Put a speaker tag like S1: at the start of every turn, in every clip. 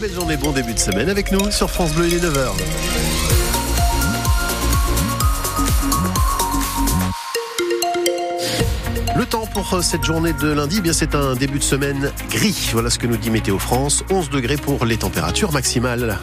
S1: Belle journée, bon début de semaine avec nous sur France Bleu, il est 9h. Le temps pour euh, cette journée de lundi, eh bien c'est un début de semaine gris. Voilà ce que nous dit Météo France. 11 degrés pour les températures maximales.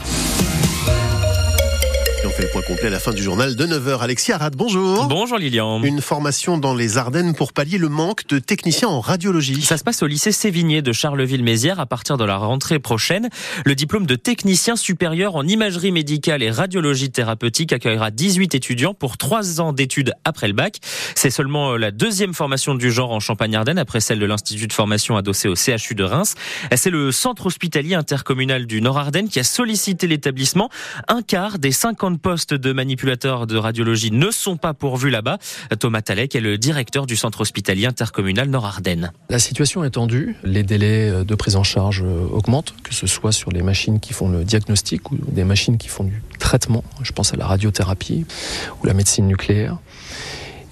S1: Et on fait le point complet à la fin du journal de 9h. Alexis Arad, bonjour.
S2: Bonjour Lilian.
S1: Une formation dans les Ardennes pour pallier le manque de techniciens en radiologie.
S2: Ça se passe au lycée Sévigné de Charleville-Mézières à partir de la rentrée prochaine. Le diplôme de technicien supérieur en imagerie médicale et radiologie thérapeutique accueillera 18 étudiants pour 3 ans d'études après le bac. C'est seulement la deuxième formation du genre en Champagne-Ardenne après celle de l'Institut de formation adossé au CHU de Reims. C'est le centre hospitalier intercommunal du Nord-Ardenne qui a sollicité l'établissement. Un quart des 50 postes de manipulateurs de radiologie ne sont pas pourvus là-bas. Thomas Talek est le directeur du centre hospitalier intercommunal Nord-Ardenne.
S3: La situation est tendue, les délais de prise en charge augmentent, que ce soit sur les machines qui font le diagnostic ou des machines qui font du traitement, je pense à la radiothérapie ou la médecine nucléaire.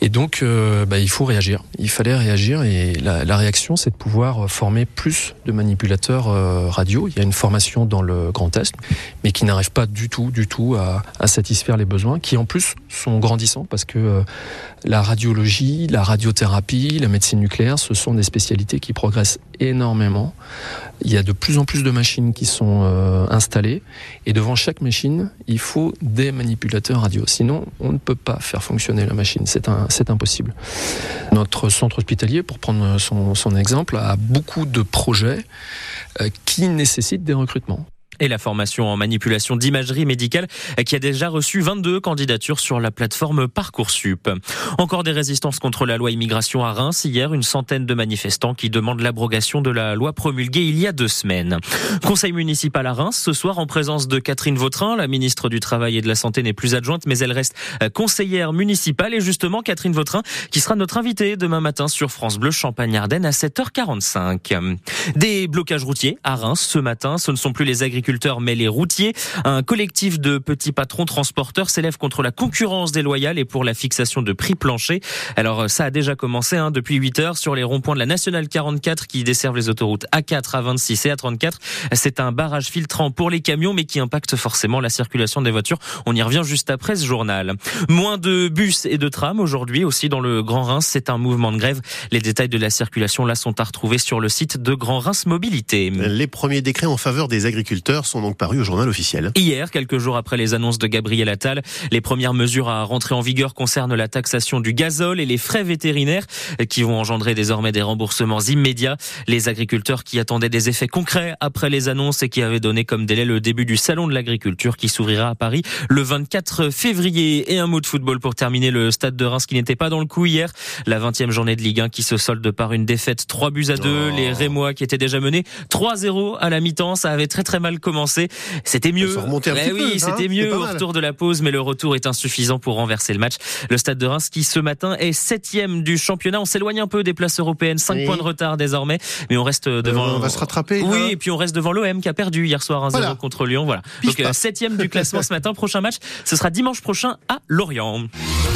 S3: Et donc, euh, bah, il faut réagir. Il fallait réagir et la, réaction, c'est de pouvoir former plus de manipulateurs euh, radio. Il y a une formation dans le Grand Est, mais qui n'arrive pas du tout, du tout à, satisfaire les besoins, qui en plus sont grandissants parce que euh, la radiologie, la radiothérapie, la médecine nucléaire, ce sont des spécialités qui progressent énormément. Il y a de plus en plus de machines qui sont euh, installées et devant chaque machine, il faut des manipulateurs radio. Sinon, on ne peut pas faire fonctionner la machine. C'est impossible. Notre centre hospitalier, pour prendre son, son exemple, a beaucoup de projets euh, qui nécessitent des recrutements
S2: et la formation en manipulation d'imagerie médicale qui a déjà reçu 22 candidatures sur la plateforme Parcoursup. Encore des résistances contre la loi immigration à Reims. Hier, une centaine de manifestants qui demandent l'abrogation de la loi promulguée il y a deux semaines. Conseil municipal à Reims, ce soir en présence de Catherine Vautrin. La ministre du Travail et de la Santé n'est plus adjointe, mais elle reste conseillère municipale. Et justement, Catherine Vautrin, qui sera notre invitée demain matin sur France Bleu Champagne-Ardenne à 7h45. Des blocages routiers à Reims ce matin. Ce ne sont plus les agriculteurs mais les routiers. Un collectif de petits patrons transporteurs s'élève contre la concurrence déloyale et pour la fixation de prix planchers. Alors ça a déjà commencé hein, depuis 8 heures sur les ronds-points de la nationale 44 qui desservent les autoroutes A4, A26 et A34. C'est un barrage filtrant pour les camions mais qui impacte forcément la circulation des voitures. On y revient juste après ce journal. Moins de bus et de trams aujourd'hui aussi dans le Grand Reims. C'est un mouvement de grève. Les détails de la circulation là sont à retrouver sur le site de Grand Reims Mobilité.
S1: Les premiers décrets en faveur des agriculteurs sont donc parus au journal officiel.
S2: Hier, quelques jours après les annonces de Gabriel Attal, les premières mesures à rentrer en vigueur concernent la taxation du gazole et les frais vétérinaires qui vont engendrer désormais des remboursements immédiats. Les agriculteurs qui attendaient des effets concrets après les annonces et qui avaient donné comme délai le début du salon de l'agriculture qui s'ouvrira à Paris le 24 février. Et un mot de football pour terminer le stade de Reims qui n'était pas dans le coup hier. La 20e journée de Ligue 1 qui se solde par une défaite 3 buts à 2. Oh. Les Rémois qui étaient déjà menés 3-0 à la mi-temps. Ça avait très très mal commencé. C'était mieux.
S1: Un
S2: eh oui,
S1: peu,
S2: c'était
S1: hein
S2: mieux au retour de la pause, mais le retour est insuffisant pour renverser le match. Le Stade de Reims qui ce matin est septième du championnat. On s'éloigne un peu des places européennes, 5 oui. points de retard désormais, mais on reste devant.
S1: Euh, on va se rattraper.
S2: Oui,
S1: hein
S2: et puis on reste devant l'OM qui a perdu hier soir 1-0 voilà. contre Lyon. Voilà. Donc septième du classement ce matin. Prochain match, ce sera dimanche prochain à Lorient.